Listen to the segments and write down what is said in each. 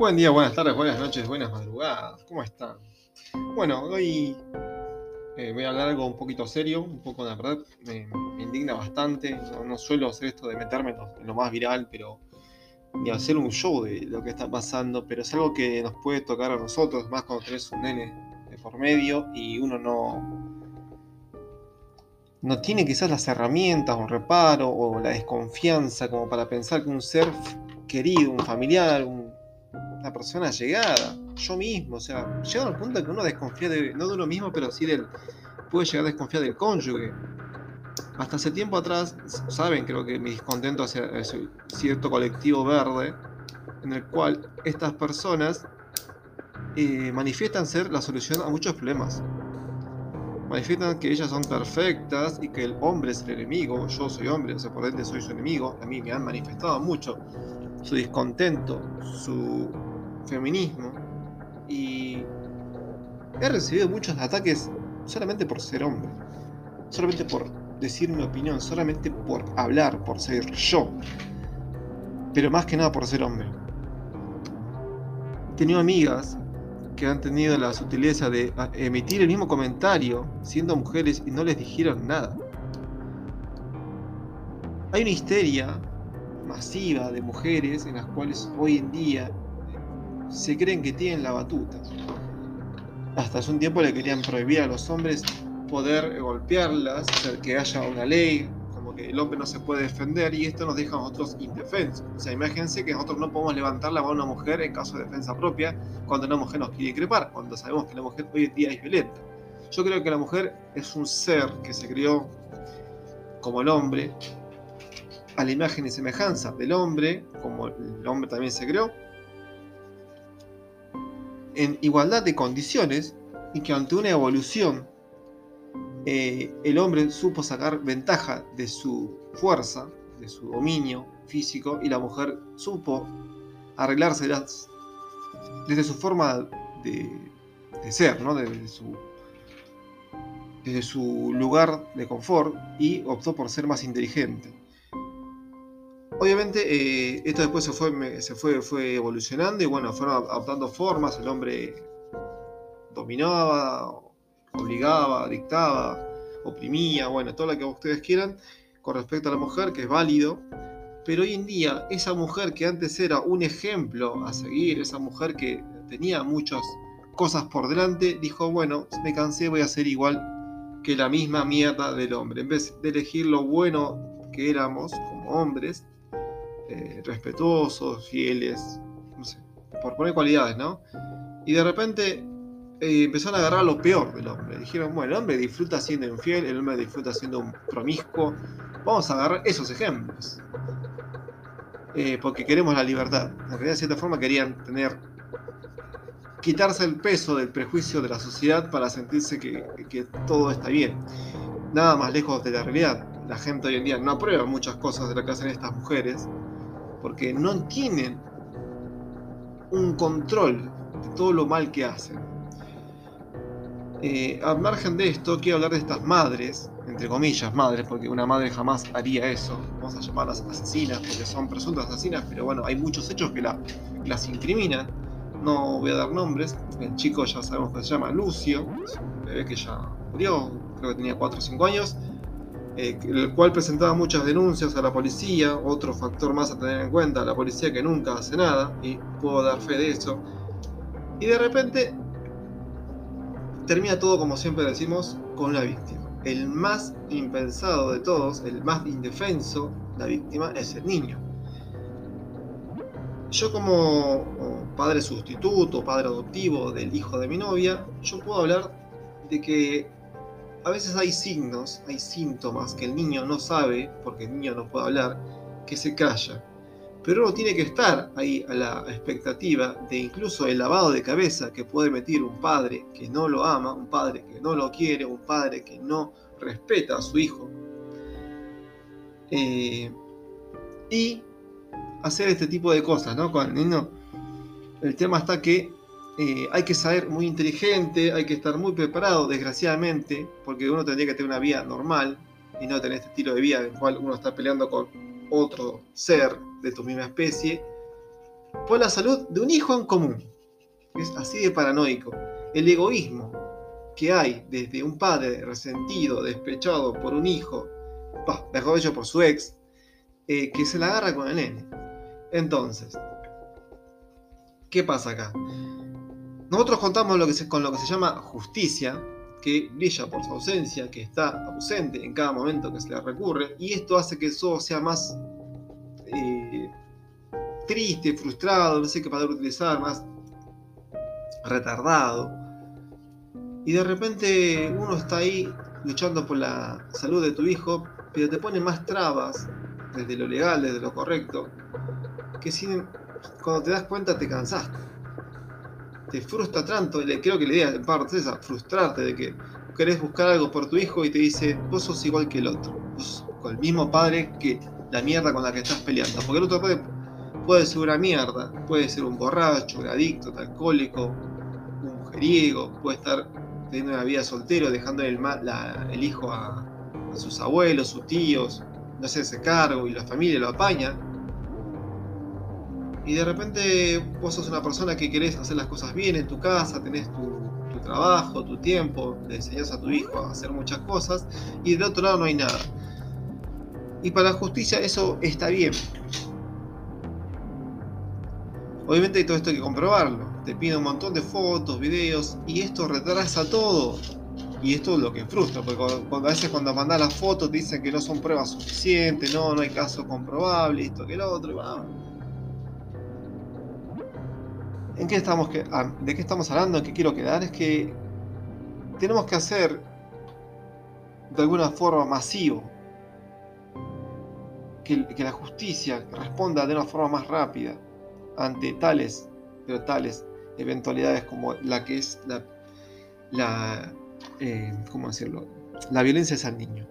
Buen día, buenas tardes, buenas noches, buenas madrugadas. ¿Cómo están? Bueno, hoy eh, voy a hablar algo un poquito serio, un poco de verdad, me, indigna bastante. No, suelo hacer esto de meterme en lo, más viral, pero ni hacer un show de lo que está pasando, pero es algo que nos puede tocar a nosotros, más cuando tenés un nene de por medio y uno no, no tiene quizás las herramientas o reparo o la desconfianza como para pensar que un ser querido, un familiar, una persona llegada, yo mismo, o sea, llega al punto que uno desconfía de, no de uno mismo, pero sí del, puede llegar a desconfiar del cónyuge. Hasta hace tiempo atrás, saben, creo que mi descontento hacia ese cierto colectivo verde, en el cual estas personas eh, manifiestan ser la solución a muchos problemas manifiestan que ellas son perfectas y que el hombre es el enemigo. Yo soy hombre, o sea, por ende soy su enemigo. A mí me han manifestado mucho su descontento, su feminismo. Y he recibido muchos ataques solamente por ser hombre. Solamente por decir mi opinión, solamente por hablar, por ser yo. Pero más que nada por ser hombre. He tenido amigas que han tenido la sutileza de emitir el mismo comentario siendo mujeres y no les dijeron nada. Hay una histeria masiva de mujeres en las cuales hoy en día se creen que tienen la batuta. Hasta hace un tiempo le querían prohibir a los hombres poder golpearlas, hacer que haya una ley el hombre no se puede defender y esto nos deja a nosotros indefensos. O sea, imagínense que nosotros no podemos levantar la mano a una mujer en caso de defensa propia cuando una mujer nos quiere increpar, cuando sabemos que la mujer hoy en día es violenta. Yo creo que la mujer es un ser que se crió como el hombre, a la imagen y semejanza del hombre, como el hombre también se creó, en igualdad de condiciones y que ante una evolución eh, el hombre supo sacar ventaja de su fuerza, de su dominio físico, y la mujer supo arreglarse desde su forma de, ser, ¿no? desde, su, desde su lugar de confort, y optó por ser más inteligente. Obviamente eh, esto después se fue, se fue, fue evolucionando y bueno, fueron adoptando formas, el hombre dominaba, obligaba, dictaba, oprimía, bueno, todo lo que ustedes quieran con respecto a la mujer, que es válido. Pero hoy en día, esa mujer que antes era un ejemplo a seguir, esa mujer que tenía muchas cosas por delante, dijo, bueno, me cansé, voy a ser igual que la misma mierda del hombre. En vez de elegir lo bueno que éramos como hombres, eh, respetuosos, fieles, por poner cualidades, ¿no? Y de repente eh, empezaron a agarrar lo peor del hombre. Dijeron, bueno, el hombre disfruta siendo infiel, el hombre disfruta siendo un promiscuo. Vamos a agarrar esos ejemplos. Eh, porque queremos la libertad. En realidad, de cierta forma, querían tener. quitarse el peso del prejuicio de la sociedad para sentirse que, que todo está bien. Nada más lejos de la realidad. La gente hoy en día no aprueba muchas cosas de lo que hacen estas mujeres porque no tienen un control de todo lo mal que hacen eh, al margen de esto, quiero hablar de estas madres, entre comillas madres, porque una madre jamás haría eso. Vamos a llamarlas asesinas, porque son presuntas asesinas, pero bueno, hay muchos hechos que las incriminan. No voy a dar nombres. El chico ya sabemos que se llama Lucio, un bebé que ya murió, creo que tenía 4 o 5 años, eh, el cual presentaba muchas denuncias a la policía. Otro factor más a tener en cuenta, la policía que nunca hace nada, y puedo dar fe de eso. Y de repente termina todo, como siempre decimos, con la víctima. El más impensado de todos, el más indefenso, la víctima, es el niño. Yo como padre sustituto, padre adoptivo del hijo de mi novia, yo puedo hablar de que a veces hay signos, hay síntomas que el niño no sabe, porque el niño no puede hablar, que se calla pero uno tiene que estar ahí a la expectativa de incluso el lavado de cabeza que puede meter un padre que no lo ama, un padre que no lo quiere, un padre que no respeta a su hijo. Eh, y hacer este tipo de cosas, ¿no? Con el niño, el tema está que eh, hay que ser muy inteligente, hay que estar muy preparado, desgraciadamente, porque uno tendría que tener una vida normal y no tener este estilo de vida en el cual uno está peleando con otro ser de tu misma especie por la salud de un hijo en común. Es así de paranoico. El egoísmo que hay desde un padre resentido, despechado por un hijo, mejor dicho por su ex, eh, que se la agarra con el nene. Entonces, ¿qué pasa acá? Nosotros contamos lo que con lo que se llama justicia, que brilla por su ausencia, que está ausente en cada momento que se le recurre, y esto hace que eso sea más eh, triste, frustrado, no sé qué palabra utilizar, más retardado. Y de repente uno está ahí luchando por la salud de tu hijo, pero te pone más trabas desde lo legal, desde lo correcto, que cuando te das cuenta te cansaste. Te frustra tanto, creo que la idea en parte es esa, frustrarte de que querés buscar algo por tu hijo y te dice, vos sos igual que el otro, vos con el mismo padre que la mierda con la que estás peleando. Porque el otro puede, puede ser una mierda, puede ser un borracho, un adicto, un alcohólico, un mujeriego, puede estar teniendo una vida soltero, dejando el, el hijo a, sus abuelos, sus tíos, no hacerse cargo y la familia lo apaña. Y de repente vos sos una persona que querés hacer las cosas bien en tu casa, tenés tu, trabajo, tu tiempo, le enseñás a tu hijo a hacer muchas cosas y del otro lado no hay nada. Y para la justicia eso está bien. Obviamente todo esto hay que comprobarlo. Te pide un montón de fotos, videos y esto retrasa todo. Y esto es lo que frustra, porque a veces cuando mandas las fotos te dicen que no son pruebas suficientes, no, no hay caso comprobable, esto que lo otro, y ¿En qué estamos ah, ¿De qué estamos hablando? ¿En qué quiero quedar? Es que tenemos que hacer de alguna forma masivo que, la justicia responda de una forma más rápida ante tales, pero tales eventualidades como la que es la, la eh, ¿cómo decirlo? La violencia es al niño.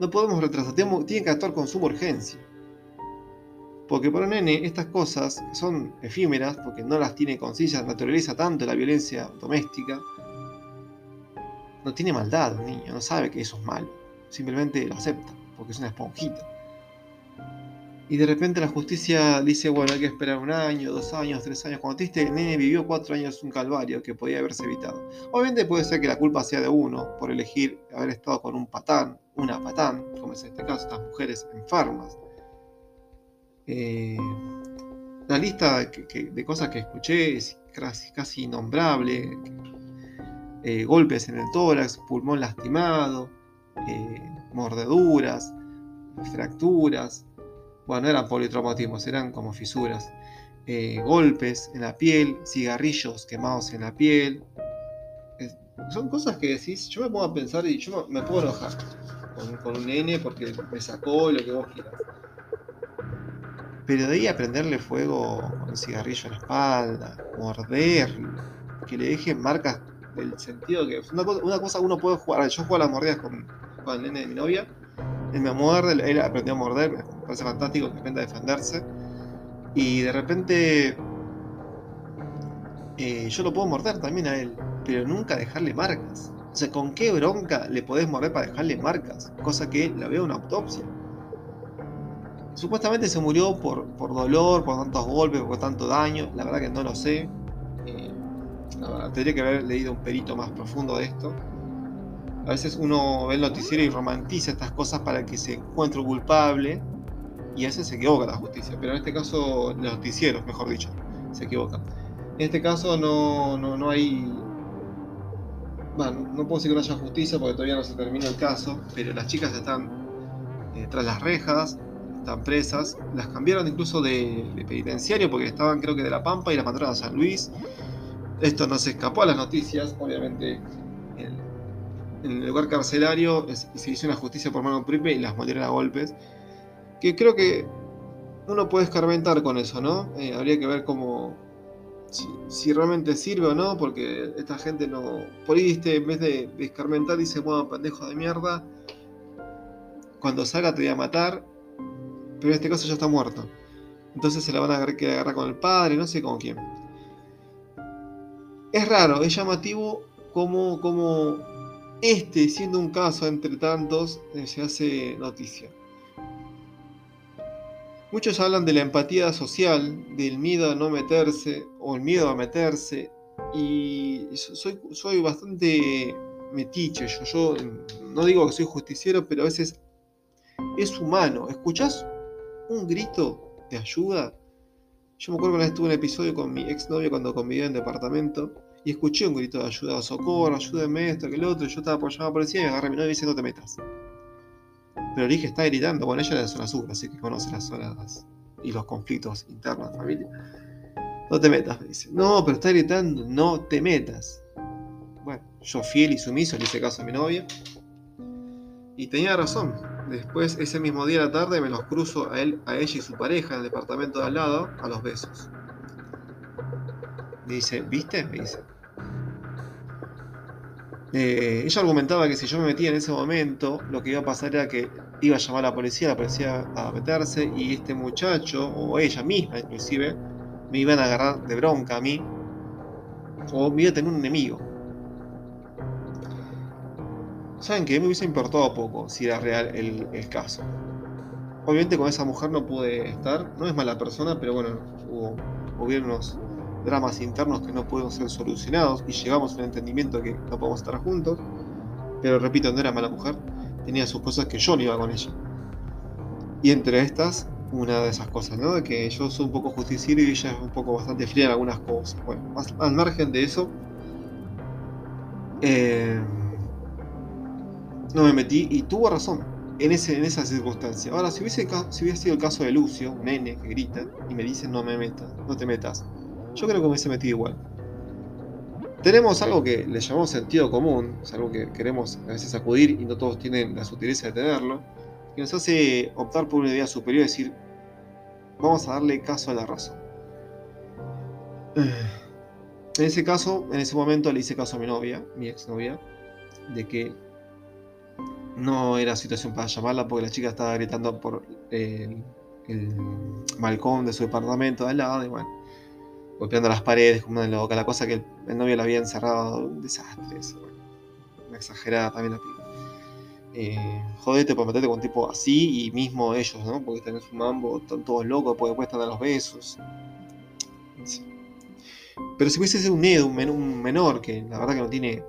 No podemos retrasar, tienen que actuar con suma urgencia. Porque para un nene estas cosas son efímeras, porque no las tiene conciencia, naturaliza tanto la violencia doméstica. No tiene maldad un niño, no sabe que eso es malo. Simplemente lo acepta, porque es una esponjita. Y de repente la justicia dice, bueno, hay que esperar un año, dos años, tres años. Cuando triste, el nene vivió cuatro años un calvario que podía haberse evitado. Obviamente puede ser que la culpa sea de uno por elegir haber estado con un patán, una patán, como es en este caso, estas mujeres enfermas. Eh, la lista de cosas que escuché es casi, casi innombrable. Eh, golpes en el tórax, pulmón lastimado, eh, mordeduras, fracturas, bueno, no eran politraumatismos, eran como fisuras, golpes en la piel, cigarrillos quemados en la piel. son cosas que decís, yo me pongo a pensar y yo me puedo enojar con, un nene porque me sacó lo que vos quieras. Pero de ahí a prenderle fuego con cigarrillo en la espalda, morderlo, que le dejen marcas del sentido que. Una cosa, una cosa uno puede jugar. Yo juego a las mordidas con, con el nene de mi novia él me muerde, él aprendió a morder, me parece fantástico que aprenda a defenderse. Y de repente eh, yo lo puedo morder también a él, pero nunca dejarle marcas. O sea, ¿con qué bronca le podés morder para dejarle marcas? Cosa que la veo en una autopsia. Supuestamente se murió por, por dolor, por tantos golpes, por tanto daño. La verdad que no lo sé. Eh, tendría que haber leído un perito más profundo de esto. A veces uno ve el noticiero y romantiza estas cosas para que se encuentre culpable y a veces se equivoca la justicia. Pero en este caso, los noticieros, mejor dicho, se equivocan. En este caso no, no, hay... Bueno, no puedo decir que no haya justicia porque todavía no se termina el caso, pero las chicas están eh, tras las rejas, están presas. Las cambiaron incluso de, de, penitenciario porque estaban creo que de La Pampa y las mandaron a San Luis. Esto no se escapó a las noticias, obviamente en el lugar carcelario se hizo una justicia por mano propia y las mordieron a golpes. Que creo que uno puede escarmentar con eso, ¿no? Eh, habría que ver cómo. Si, realmente sirve o no, porque esta gente no. Por ahí, en vez de, escarmentar, dice, bueno, pendejo de mierda. Cuando salga te voy a matar. Pero en este caso ya está muerto. Entonces se la van a agarrar con el padre, no sé con quién. Es raro, es llamativo como, este, siendo un caso entre tantos, eh, se hace noticia. Muchos hablan de la empatía social, del miedo a no meterse o el miedo a meterse. Y soy, soy bastante metiche. Yo, yo no digo que soy justiciero, pero a veces es humano. ¿Escuchás un grito de ayuda? Yo me acuerdo que una vez tuve un episodio con mi exnovio cuando convivía en departamento y escuché un grito de ayuda, socorro, ayúdeme, esto, que el otro. Yo estaba por llamar a la policía y me agarré a mi novia y dice: No te metas. Pero dije, está gritando. Bueno, ella era de zona sur, así que conoce las zonas y los conflictos internos de familia. No te metas, me dice. No, pero está gritando, no te metas. Bueno, yo fiel y sumiso le hice caso a mi novia. Y tenía razón. Después, ese mismo día a la tarde, me los cruzo a él, a ella y su pareja en el departamento de al lado a los besos. Dice, ¿viste? Me dice. Eh, ella argumentaba que si yo me metía en ese momento, lo que iba a pasar era que iba a llamar a la policía, la policía a meterse y este muchacho, o ella misma inclusive, me iban a agarrar de bronca a mí, o me iba a tener un enemigo. ¿Saben que Me hubiese importado poco si era real el, el caso. Obviamente con esa mujer no pude estar, no es mala persona, pero bueno, hubo, hubieron unos dramas internos que no pueden ser solucionados y llegamos al entendimiento que no podemos estar juntos. Pero repito, no era mala mujer, tenía sus cosas que yo no iba con ella. Y entre estas, una de esas cosas, ¿no? De que yo soy un poco justiciero y ella es un poco bastante fría en algunas cosas. Bueno, al margen de eso, eh, no me metí y tuvo razón en, ese, en esa circunstancia. Ahora, si hubiese, si hubiese sido el caso de Lucio, un nene que grita y me dice no me metas, no te metas, yo creo que me hubiese metido igual. Tenemos algo que le llamamos sentido común, es algo que queremos a veces acudir y no todos tienen la sutileza de tenerlo, que nos hace optar por una idea superior y decir, vamos a darle caso a la razón. En ese caso, en ese momento le hice caso a mi novia, mi exnovia, de que no era situación para llamarla porque la chica estaba gritando por el, el balcón de su departamento de al lado y bueno golpeando las paredes como una loca, la cosa que el, novio la había encerrado, un desastre, eso, una exagerada también la piba. Eh, jodete por meterte con un tipo así y mismo ellos, ¿no? Porque están en su mambo, están todos locos, porque después están a los besos. Pero si hubiese sido un Edu, un, menor que la verdad que no tiene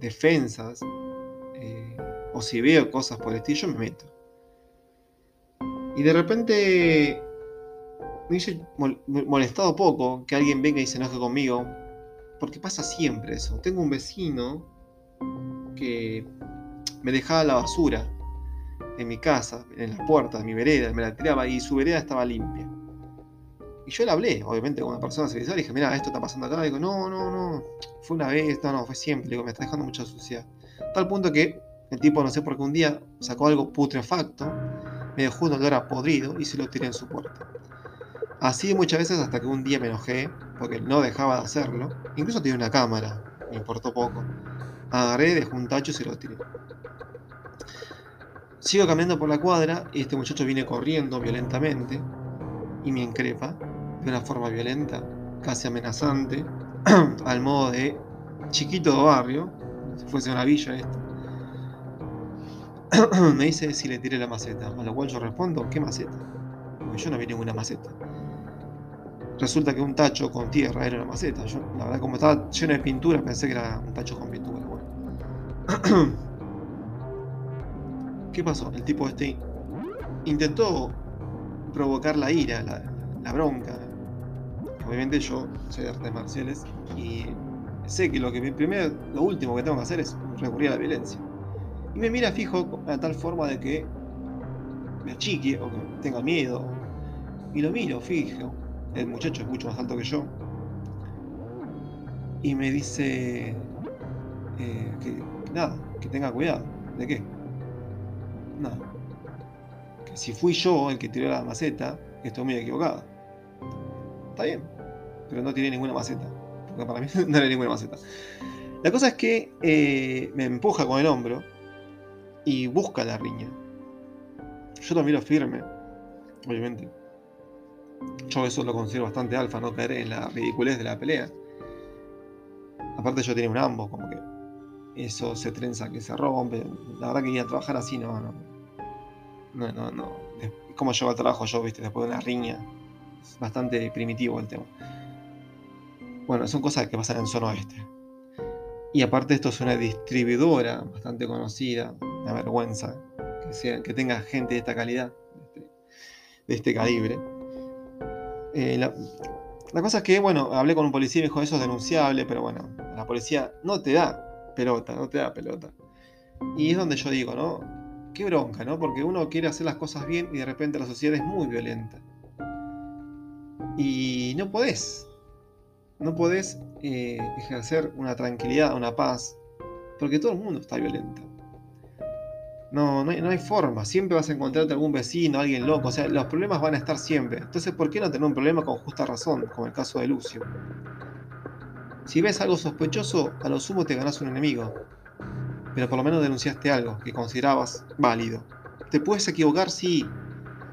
defensas, eh, o si veo cosas por el estilo, me meto. Y de repente me hubiese molestado poco que alguien venga y se enoje conmigo, porque pasa siempre eso. Tengo un vecino que me dejaba la basura en mi casa, en la puerta de mi vereda, me la tiraba y su vereda estaba limpia. Y yo le hablé, obviamente, con una persona civilizada, y dije, mira, esto está pasando acá. Digo, no, no, no, fue una vez, no, no, fue siempre. Digo, me está dejando mucha suciedad. Tal punto que el tipo, no sé por qué, un día sacó algo putrefacto, me dejó un olor a podrido y se lo tiré en su puerta. Así muchas veces hasta que un día me enojé, porque no dejaba de hacerlo. Incluso tenía una cámara, me importó poco. Agarré, dejé un tacho y se lo tiré. Sigo caminando por la cuadra y este muchacho viene corriendo violentamente y me increpa de una forma violenta, casi amenazante, al modo de chiquito de barrio, si fuese una villa esto. me dice si le tiré la maceta, a lo cual yo respondo, ¿qué maceta? Porque yo no vi ninguna maceta resulta que un tacho con tierra era una maceta. Yo, la verdad, como estaba lleno de pintura, pensé que era un tacho con pintura. ¿Qué pasó? El tipo este intentó provocar la ira, la, bronca. Obviamente yo soy de artes marciales y sé que lo que primero, lo último que tengo que hacer es recurrir a la violencia. Y me mira fijo a tal forma de que me achique o que tenga miedo. Y lo miro fijo el muchacho es mucho más alto que yo, y me dice eh, que, nada, que tenga cuidado. ¿De qué? Nada. Que si fui yo el que tiró la maceta, estoy muy equivocado. Está bien, pero no tiré ninguna maceta. Porque para mí no era ninguna maceta. La cosa es que eh, me empuja con el hombro y busca la riña. Yo también lo firme, obviamente. Yo eso lo considero bastante alfa, no caer en la ridiculez de la pelea. Aparte yo tenía un ambos, como que eso se trenza, que se rompe. La verdad que ir a trabajar así no, no, no, no. ¿Cómo llevo el trabajo yo, viste? Después de una riña. Es bastante primitivo el tema. Bueno, son cosas que pasan en zona oeste. Y aparte esto es una distribuidora bastante conocida, una vergüenza que, tenga gente de esta calidad, de este, calibre. Eh, la, la, cosa es que, bueno, hablé con un policía y me dijo, eso es denunciable, pero bueno, la policía no te da pelota, no te da pelota. Y es donde yo digo, ¿no? Qué bronca, ¿no? Porque uno quiere hacer las cosas bien y de repente la sociedad es muy violenta. Y no podés. No podés eh, ejercer una tranquilidad, una paz, porque todo el mundo está violento. No, no hay, forma. Siempre vas a encontrarte algún vecino, alguien loco. O sea, los problemas van a estar siempre. Entonces, ¿por qué no tener un problema con justa razón, como el caso de Lucio? Si ves algo sospechoso, a lo sumo te ganas un enemigo. Pero por lo menos denunciaste algo que considerabas válido. ¿Te puedes equivocar? Sí.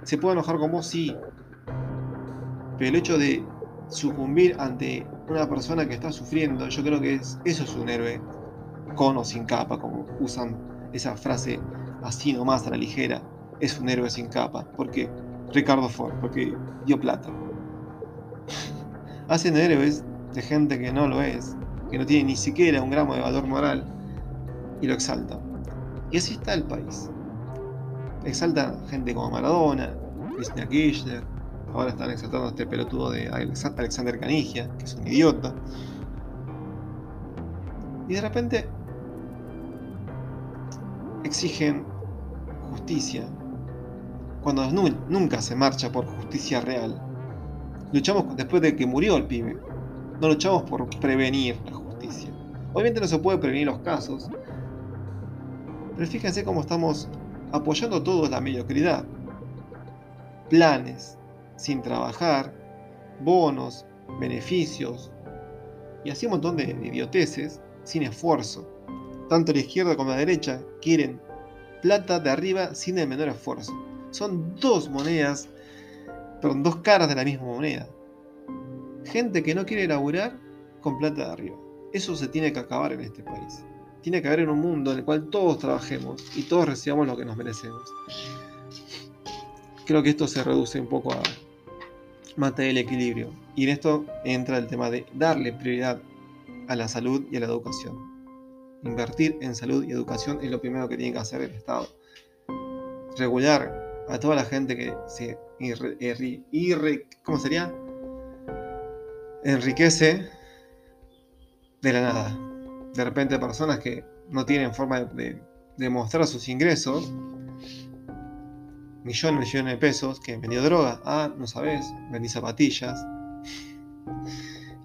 ¿Se puede enojar con vos? Sí. Pero el hecho de sucumbir ante una persona que está sufriendo, yo creo que es, eso es un héroe con o sin capa, como usan esa frase así nomás a la ligera, es un héroe sin capa. porque Ricardo Ford, porque dio plata. Hacen héroes de gente que no lo es, que no tiene ni siquiera un gramo de valor moral, y lo exaltan. Y así está el país. Exalta gente como Maradona, Cristina Kirchner, ahora están exaltando a este pelotudo de Alexander Canigia, que es un idiota. Y de repente exigen justicia, cuando nunca se marcha por justicia real. Luchamos después de que murió el pibe. No luchamos por prevenir la justicia. Obviamente no se puede prevenir los casos. Pero fíjense cómo estamos apoyando todos la mediocridad. Planes sin trabajar, bonos, beneficios y así un montón de idioteces sin esfuerzo. Tanto la izquierda como la derecha quieren plata de arriba sin el menor esfuerzo. Son dos monedas, perdón, dos caras de la misma moneda. Gente que no quiere laburar con plata de arriba. Eso se tiene que acabar en este país. Tiene que haber en un mundo en el cual todos trabajemos y todos recibamos lo que nos merecemos. Creo que esto se reduce un poco a mantener el equilibrio. Y en esto entra el tema de darle prioridad a la salud y a la educación. Invertir en salud y educación es lo primero que tiene que hacer el Estado. Regular a toda la gente que se ¿cómo sería? enriquece de la nada. De repente personas que no tienen forma de, demostrar sus ingresos, millones, millones de pesos, que han vendido droga, ah, no sabes, vendí zapatillas.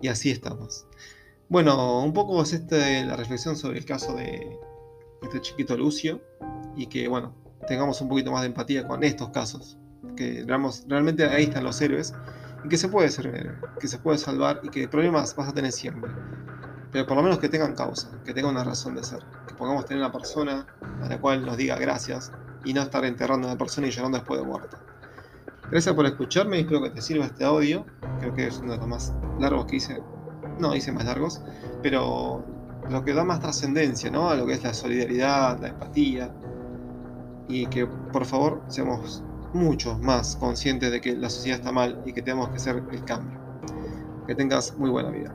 Y así estamos. Bueno, un poco es este, la reflexión sobre el caso de este chiquito Lucio y que, bueno, tengamos un poquito más de empatía con estos casos, que realmente ahí están los héroes y que se puede ser héroe, que se puede salvar y que problemas vas a tener siempre, pero por lo menos que tengan causa, que tengan una razón de ser, que podamos tener una persona a la cual nos diga gracias y no estar enterrando a una persona y llorando después de muerta. Gracias por escucharme y espero que te sirva este audio. Creo que es uno de los más largos que hice no hice más largos, pero lo que da más trascendencia ¿no? a lo que es la solidaridad, la empatía, y que por favor seamos mucho más conscientes de que la sociedad está mal y que tenemos que hacer el cambio. Que tengas muy buena vida.